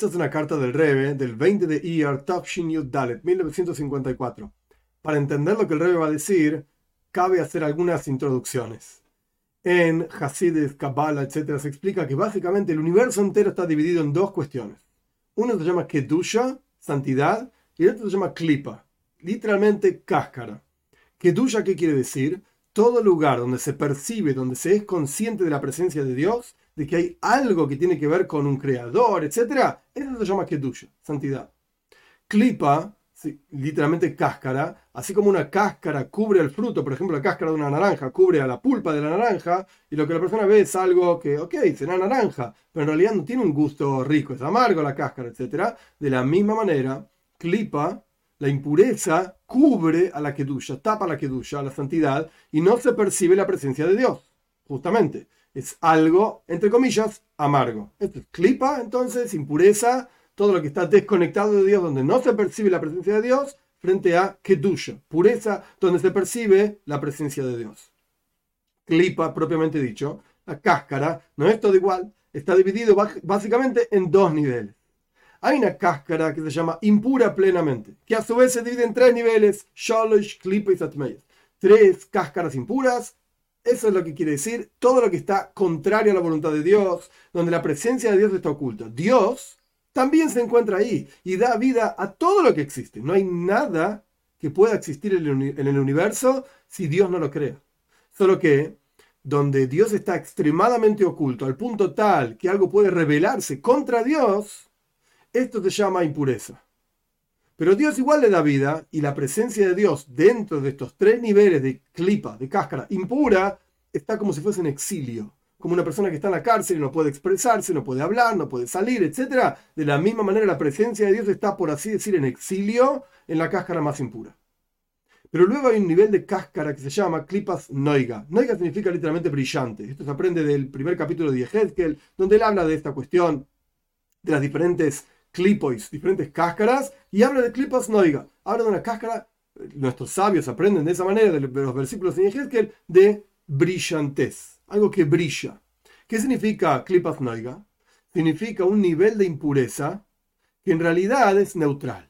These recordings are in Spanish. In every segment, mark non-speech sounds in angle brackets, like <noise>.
Esta es una carta del Rebe del 20 de Iyar Tafshin Yud Dalet, 1954. Para entender lo que el Rebe va a decir, cabe hacer algunas introducciones. En Hasidis, Kabbalah, etc., se explica que básicamente el universo entero está dividido en dos cuestiones. Uno se llama Kedusha, santidad, y el otro se llama Klipa, literalmente cáscara. Kedusha, ¿qué quiere decir? Todo lugar donde se percibe, donde se es consciente de la presencia de Dios, de que hay algo que tiene que ver con un creador, etc., eso se llama Kedusha, santidad. Klipa literalmente cáscara, así como una cáscara cubre el fruto, por ejemplo, la cáscara de una naranja cubre a la pulpa de la naranja, y lo que la persona ve es algo que, ok, será naranja, pero en realidad no tiene un gusto rico, es amargo la cáscara, etc. De la misma manera, clipa, la impureza, cubre a la kedusha, tapa a la kedusha, a la santidad, y no se percibe la presencia de Dios, justamente. Es algo, entre comillas, amargo. Esto es clipa, entonces, impureza, todo lo que está desconectado de Dios, donde no se percibe la presencia de Dios, frente a Kedusha, pureza, donde se percibe la presencia de Dios. Clipa, propiamente dicho, la cáscara, no es todo igual, está dividido básicamente en dos niveles. Hay una cáscara que se llama impura plenamente, que a su vez se divide en tres niveles, Shalosh, Klipa y Satmeyas. Tres cáscaras impuras, eso es lo que quiere decir todo lo que está contrario a la voluntad de Dios, donde la presencia de Dios está oculta. Dios también se encuentra ahí y da vida a todo lo que existe. No hay nada que pueda existir en el universo si Dios no lo crea. Solo que donde Dios está extremadamente oculto, al punto tal que algo puede rebelarse contra Dios, esto se llama impureza. Pero Dios igual le da vida y la presencia de Dios dentro de estos tres niveles de clipa, de cáscara impura, está como si fuese en exilio como una persona que está en la cárcel y no puede expresarse, no puede hablar, no puede salir, etc. De la misma manera, la presencia de Dios está, por así decir, en exilio en la cáscara más impura. Pero luego hay un nivel de cáscara que se llama clipas noiga. Noiga significa literalmente brillante. Esto se aprende del primer capítulo de Ezequiel, donde él habla de esta cuestión de las diferentes clipois, diferentes cáscaras, y habla de clipas noiga. Habla de una cáscara, nuestros sabios aprenden de esa manera, de los versículos de Ezequiel, de brillantez algo que brilla. ¿Qué significa klipas noiga? Significa un nivel de impureza que en realidad es neutral.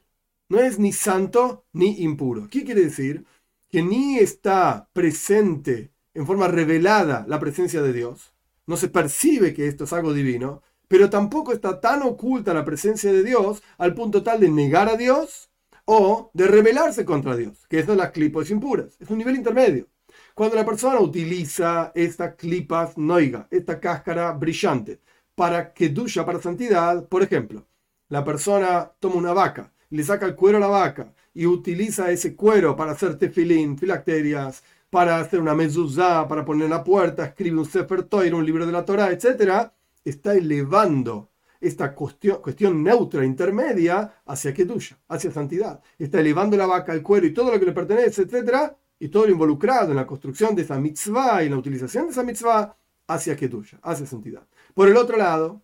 No es ni santo ni impuro. ¿Qué quiere decir? Que ni está presente en forma revelada la presencia de Dios, no se percibe que esto es algo divino, pero tampoco está tan oculta la presencia de Dios al punto tal de negar a Dios o de rebelarse contra Dios, que eso es las clipos impuras. Es un nivel intermedio. Cuando la persona utiliza esta clipas noiga, esta cáscara brillante, para que duya para santidad, por ejemplo, la persona toma una vaca, le saca el cuero a la vaca y utiliza ese cuero para hacer tefilín, filacterias, para hacer una mezuzá, para poner en la puerta, escribe un Sefer Toir, un libro de la Torah, etc., está elevando esta cuestión, cuestión neutra, intermedia, hacia Kedusha, hacia santidad. Está elevando la vaca, el cuero y todo lo que le pertenece, etc., y todo lo involucrado en la construcción de esa mitzvah y la utilización de esa mitzvah hacia Kedusha, hacia santidad. Por el otro lado,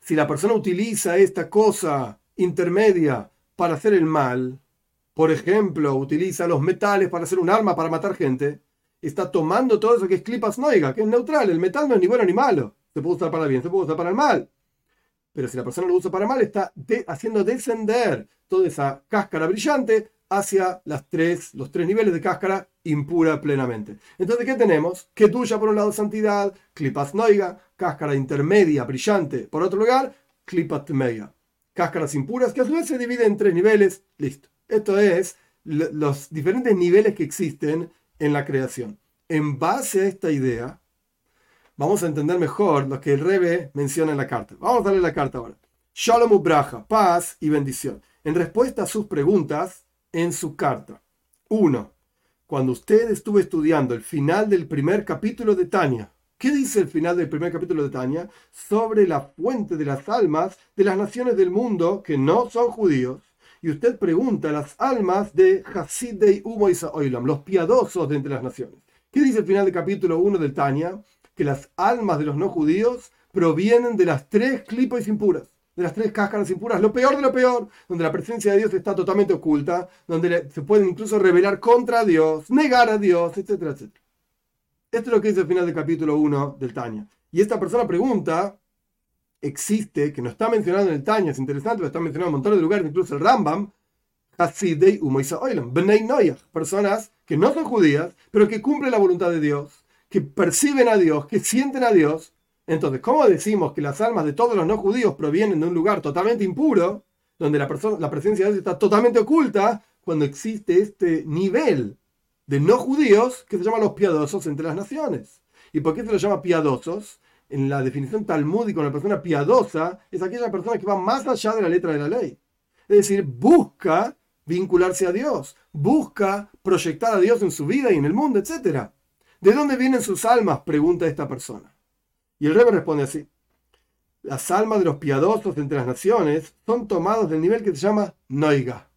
si la persona utiliza esta cosa intermedia para hacer el mal, por ejemplo, utiliza los metales para hacer un arma para matar gente, está tomando todo eso que es clipas noiga, que es neutral. El metal no es ni bueno ni malo. Se puede usar para el bien, se puede usar para el mal. Pero si la persona lo usa para mal, está haciendo descender toda esa cáscara brillante hacia las tres, los tres niveles de cáscara impura plenamente. Entonces, ¿qué tenemos? Que tuya por un lado santidad, clipas noiga, cáscara intermedia, brillante. Por otro lugar, clipas mega, cáscaras impuras que a su vez se dividen en tres niveles. Listo. Esto es los diferentes niveles que existen en la creación. En base a esta idea, vamos a entender mejor lo que el Rebe menciona en la carta. Vamos a darle la carta ahora. Shalom Ubraja, paz y bendición. En respuesta a sus preguntas, en su carta. 1. Cuando usted estuvo estudiando el final del primer capítulo de Tania, ¿qué dice el final del primer capítulo de Tania? Sobre la fuente de las almas de las naciones del mundo que no son judíos. Y usted pregunta las almas de Hasidei Umo Oilam, los piadosos de entre las naciones. ¿Qué dice el final del capítulo 1 del Tania? Que las almas de los no judíos provienen de las tres clipos impuras de las tres cáscaras impuras, lo peor de lo peor, donde la presencia de Dios está totalmente oculta, donde se pueden incluso rebelar contra Dios, negar a Dios, etcétera, etcétera. Esto es lo que dice el final del capítulo 1 del Tania. Y esta persona pregunta, existe, que no está mencionado en el Taña, es interesante, pero está mencionado en un montón de lugares, incluso el Rambam, Hasidei Oilam, Bnei Noyach, personas que no son judías, pero que cumplen la voluntad de Dios, que perciben a Dios, que sienten a Dios. Entonces, ¿cómo decimos que las almas de todos los no judíos provienen de un lugar totalmente impuro, donde la, presencia de Dios está totalmente oculta, cuando existe este nivel de no judíos que se llama los piadosos entre las naciones? ¿Y por qué se los llama piadosos? En la definición talmúdica, una persona piadosa es aquella persona que va más allá de la letra de la ley. Es decir, busca vincularse a Dios, busca proyectar a Dios en su vida y en el mundo, etc. ¿De dónde vienen sus almas? pregunta esta persona. Y el rey responde así. Las almas de los piadosos entre las naciones son tomados del nivel que se llama noiga,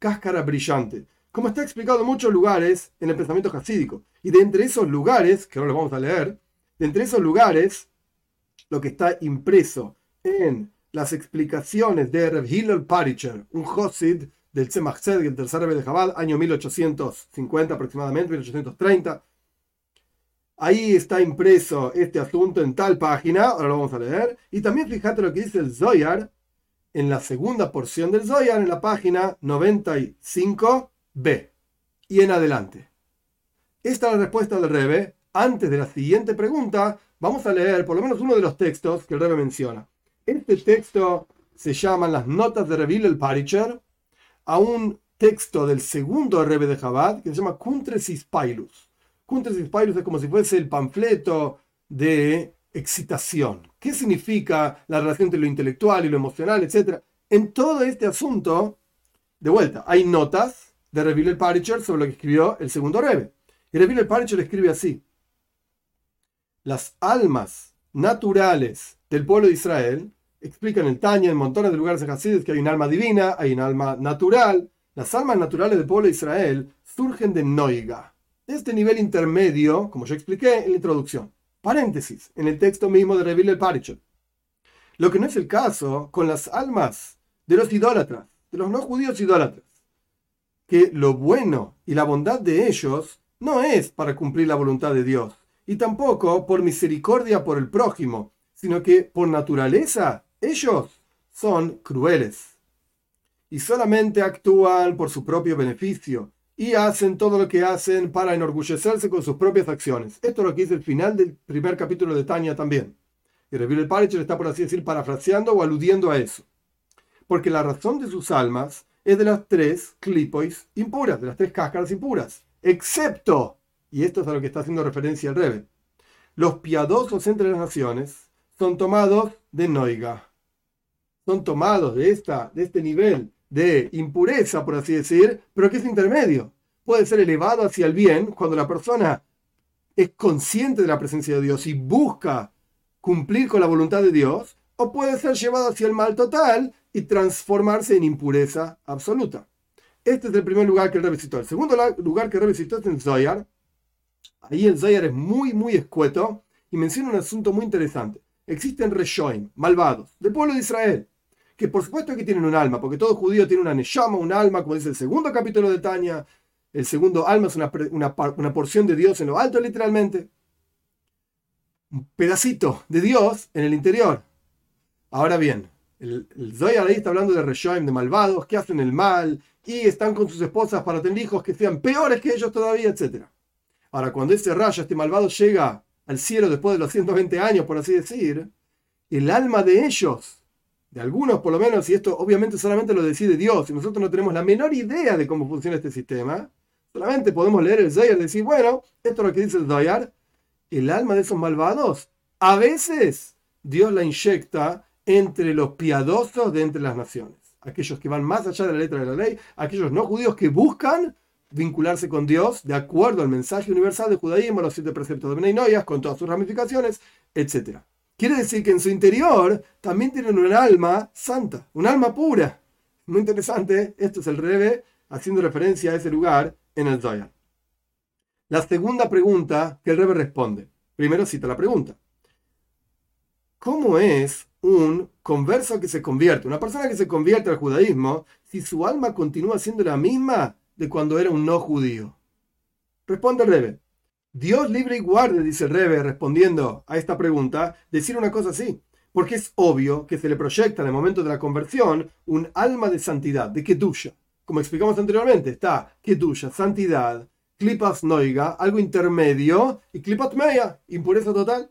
cáscara brillante, como está explicado en muchos lugares en el pensamiento jasídico. Y de entre esos lugares, que ahora lo vamos a leer, de entre esos lugares, lo que está impreso en las explicaciones de Reb Hillel Paricher, un Josid del Tzemach el tercer de Jabal, año 1850 aproximadamente, 1830. Ahí está impreso este asunto en tal página, ahora lo vamos a leer. Y también fíjate lo que dice el Zoyar en la segunda porción del Zoyar, en la página 95b y en adelante. Esta es la respuesta del Rebe. Antes de la siguiente pregunta, vamos a leer por lo menos uno de los textos que el Rebe menciona. Este texto se llama Las Notas de Revil el Paricher, a un texto del segundo Rebbe de Chabad que se llama Kuntresis Pailus. Kuntresis Pailus es como si fuese el panfleto de excitación. ¿Qué significa la relación entre lo intelectual y lo emocional, etcétera? En todo este asunto, de vuelta, hay notas de el Paricher sobre lo que escribió el segundo Rebbe. Y el Paricher escribe así: Las almas naturales del pueblo de Israel explican en Tanya, en montones de lugares en Hasidus, que hay un alma divina, hay un alma natural. Las almas naturales del pueblo de Israel surgen de Noiga, de este nivel intermedio, como yo expliqué en la introducción. Paréntesis, en el texto mismo de Revil el Parichet. Lo que no es el caso con las almas de los idólatras, de los no judíos idólatras, que lo bueno y la bondad de ellos no es para cumplir la voluntad de Dios, y tampoco por misericordia por el prójimo, sino que por naturaleza ellos son crueles y solamente actúan por su propio beneficio y hacen todo lo que hacen para enorgullecerse con sus propias acciones. Esto es lo que dice el final del primer capítulo de Tania también. Y Revil el Paricher está, por así decir, parafraseando o aludiendo a eso. Porque la razón de sus almas es de las tres clipois impuras, de las tres cáscaras impuras. Excepto, y esto es a lo que está haciendo referencia el Rebe, los piadosos entre las naciones son tomados de Noiga son tomados de, esta, de este nivel de impureza, por así decir, pero que es intermedio. Puede ser elevado hacia el bien cuando la persona es consciente de la presencia de Dios y busca cumplir con la voluntad de Dios, o puede ser llevado hacia el mal total y transformarse en impureza absoluta. Este es el primer lugar que él revisitó. El segundo lugar que revisitó es en Zoyar. Ahí el Zoyar es muy, muy escueto y menciona un asunto muy interesante. Existen Reshoim, malvados, del pueblo de Israel, que por supuesto que tienen un alma, porque todo judío tiene una neshama, un alma, como dice el segundo capítulo de Tania. El segundo alma es una, una, porción de Dios en lo alto, literalmente. Un pedacito de Dios en el interior. Ahora bien, el, el Zoyar ahí está hablando de Reshoim, de malvados, que hacen el mal y están con sus esposas para tener hijos que sean peores que ellos todavía, etc. Ahora, cuando ese rayo, este malvado, llega al cielo después de los 120 años, por así decir, el alma de ellos de algunos por lo menos, y esto obviamente solamente lo decide Dios, y nosotros no tenemos la menor idea de cómo funciona este sistema, solamente podemos leer el Zayar y decir, bueno, esto es lo que dice el Zayar, el alma de esos malvados, a veces Dios la inyecta entre los piadosos de entre las naciones, aquellos que van más allá de la letra de la ley, aquellos no judíos que buscan vincularse con Dios de acuerdo al mensaje universal de judaísmo, los siete preceptos de Benay con todas sus ramificaciones, etcétera. Quiere decir que en su interior también tienen un alma santa, un alma pura. Muy interesante, esto es el Rebe haciendo referencia a ese lugar en el Zohar. La segunda pregunta que el Rebe responde. Primero cita la pregunta. ¿Cómo es un converso que se convierte, una persona que se convierte al judaísmo, si su alma continúa siendo la misma de cuando era un no judío? Responde el Rebe. Dios libre y guarde, dice el Rebe, respondiendo a esta pregunta, decir una cosa así. Porque es obvio que se le proyecta en el momento de la conversión un alma de santidad, de Kedusha. Como explicamos anteriormente, está Kedusha, santidad, Klipas Noiga, algo intermedio, y Klipat Meya, impureza total.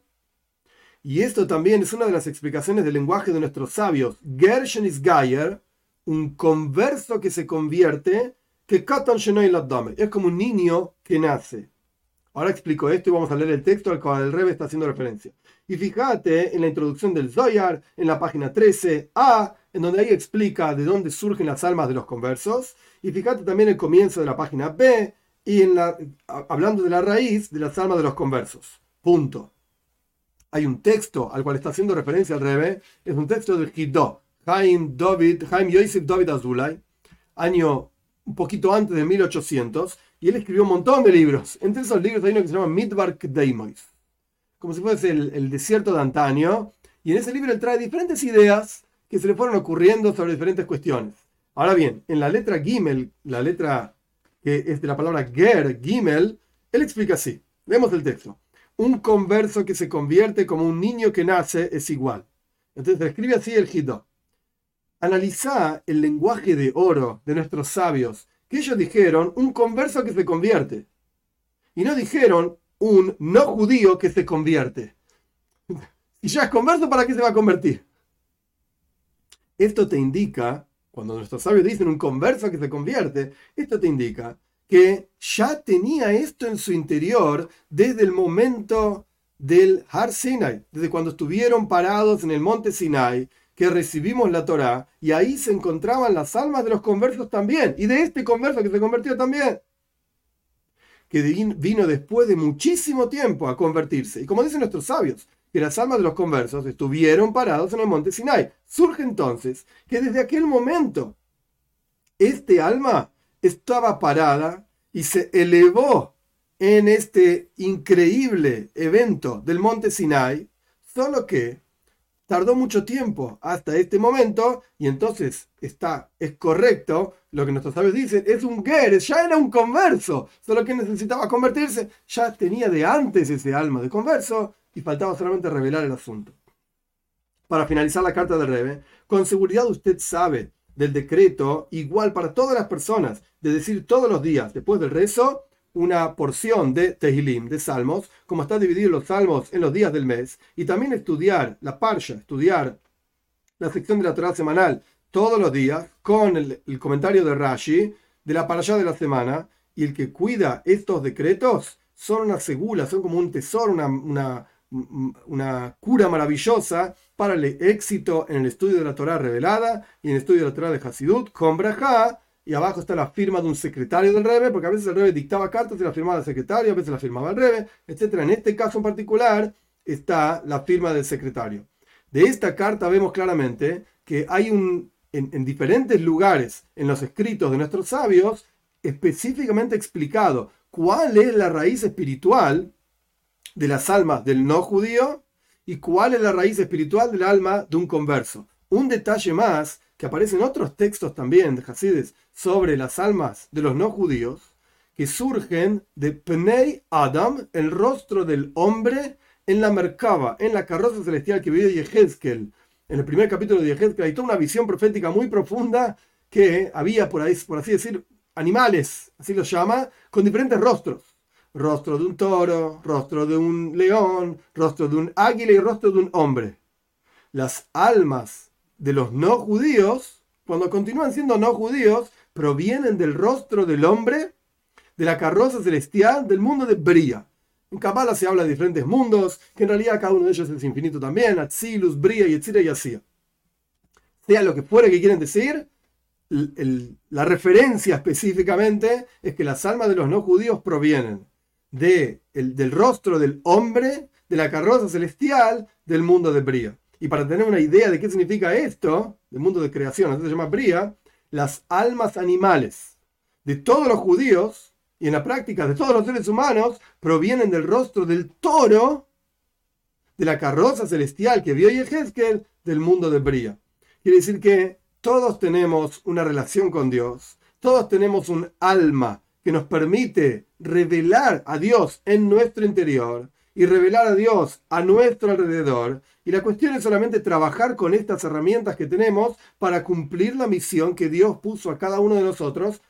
Y esto también es una de las explicaciones del lenguaje de nuestros sabios. Gershon is Gayer, un converso que se convierte, que Katan Es como un niño que nace. Ahora explico esto y vamos a leer el texto al cual el Rebbe está haciendo referencia. Y fíjate en la introducción del Zoyar, en la página 13a, en donde ahí explica de dónde surgen las almas de los conversos. Y fíjate también el comienzo de la página B, y en la, hablando de la raíz de las almas de los conversos. Punto. Hay un texto al cual está haciendo referencia el Rebbe, es un texto del Hiddo, Jaime David, Jaime Yosef David Azulay, año un poquito antes de 1800, y él escribió un montón de libros. Entre esos libros hay uno que se llama Midbark Deimois, como si fuese el, el desierto de antaño, y en ese libro él trae diferentes ideas que se le fueron ocurriendo sobre diferentes cuestiones. Ahora bien, en la letra Gimel, la letra que es de la palabra Ger, Gimel, él explica así. Vemos el texto. Un converso que se convierte como un niño que nace es igual. Entonces escribe así el Hiddo. Analiza el lenguaje de oro de nuestros sabios, que ellos dijeron un converso que se convierte. Y no dijeron un no judío que se convierte. <laughs> Si ya es converso, ¿para qué se va a convertir? Esto te indica cuando nuestros sabios dicen un converso que se convierte, esto te indica que ya tenía esto en su interior desde el momento del Har Sinai, desde cuando estuvieron parados en el monte Sinai, que recibimos la Torá, y ahí se encontraban las almas de los conversos también, y de este converso que se convirtió también, que vino después de muchísimo tiempo a convertirse. Y como dicen nuestros sabios, que las almas de los conversos estuvieron parados en el monte Sinai. Surge entonces que desde aquel momento este alma estaba parada y se elevó en este increíble evento del monte Sinai, solo que tardó mucho tiempo hasta este momento y entonces está, es correcto lo que nuestros sabios dicen, es un Geres, ya era un converso, solo que necesitaba convertirse, ya tenía de antes ese alma de converso y faltaba solamente revelar el asunto. Para finalizar la carta del Rebe, con seguridad usted sabe del decreto igual para todas las personas de decir todos los días después del rezo una porción de Tehilim, de salmos, como está dividido los salmos en los días del mes, y también estudiar la parsha, estudiar la sección de la Torah semanal todos los días con el, comentario de Rashi de la parsha de la semana, y el que cuida estos decretos son una segula, son como un tesoro, una una cura maravillosa para el éxito en el estudio de la Torah revelada y en el estudio de la Torah de Hasidut con Braja. Y abajo está la firma de un secretario del Rebe, porque a veces el Rebe dictaba cartas y la firmaba el secretario, a veces la firmaba el Rebe, etc. En este caso en particular está la firma del secretario. De esta carta vemos claramente que hay un, en, en diferentes lugares en los escritos de nuestros sabios, específicamente explicado cuál es la raíz espiritual de las almas del no judío y cuál es la raíz espiritual del alma de un converso. Un detalle más que aparece en otros textos también de Hasides sobre las almas de los no judíos, que surgen de Pnei Adam, el rostro del hombre, en la Merkaba, en la carroza celestial que vive Yehezkel. En el primer capítulo de Yehezkel hay toda una visión profética muy profunda que había, por, ahí, por así decir, animales, así los llama, con diferentes rostros rostro de un toro, rostro de un león, rostro de un águila y rostro de un hombre. Las almas de los no judíos, cuando continúan siendo no judíos, provienen del rostro del hombre, de la carroza celestial, del mundo de Bria. En Kabbalah se habla de diferentes mundos, que en realidad cada uno de ellos es infinito también, Atzilus, Bria, y y así. Sea lo que fuera que quieren decir, la referencia específicamente es que las almas de los no judíos provienen de el, del rostro del hombre, de la carroza celestial, del mundo de Bría. Y para tener una idea de qué significa esto, del mundo de creación, así se llama Bría, las almas animales de todos los judíos y en la práctica de todos los seres humanos provienen del rostro del toro de la carroza celestial que vio Yehezkel del mundo de Bría. Quiere decir que todos tenemos una relación con Dios, todos tenemos un alma que nos permite revelar a Dios en nuestro interior y revelar a Dios a nuestro alrededor. Y la cuestión es solamente trabajar con estas herramientas que tenemos para cumplir la misión que Dios puso a cada uno de nosotros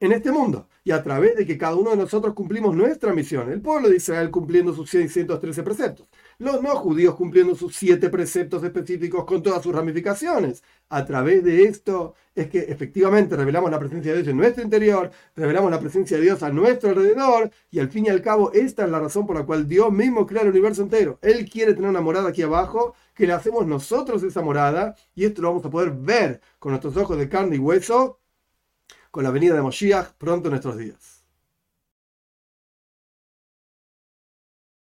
en este mundo. Y a través de que cada uno de nosotros cumplimos nuestra misión. El pueblo de Israel cumpliendo sus 613 preceptos. Los no judíos cumpliendo sus siete preceptos específicos con todas sus ramificaciones. A través de esto es que efectivamente revelamos la presencia de Dios en nuestro interior, revelamos la presencia de Dios a nuestro alrededor y al fin y al cabo esta es la razón por la cual Dios mismo crea el universo entero. Él quiere tener una morada aquí abajo, que le hacemos nosotros esa morada y esto lo vamos a poder ver con nuestros ojos de carne y hueso con la venida de Moshiach pronto en nuestros días.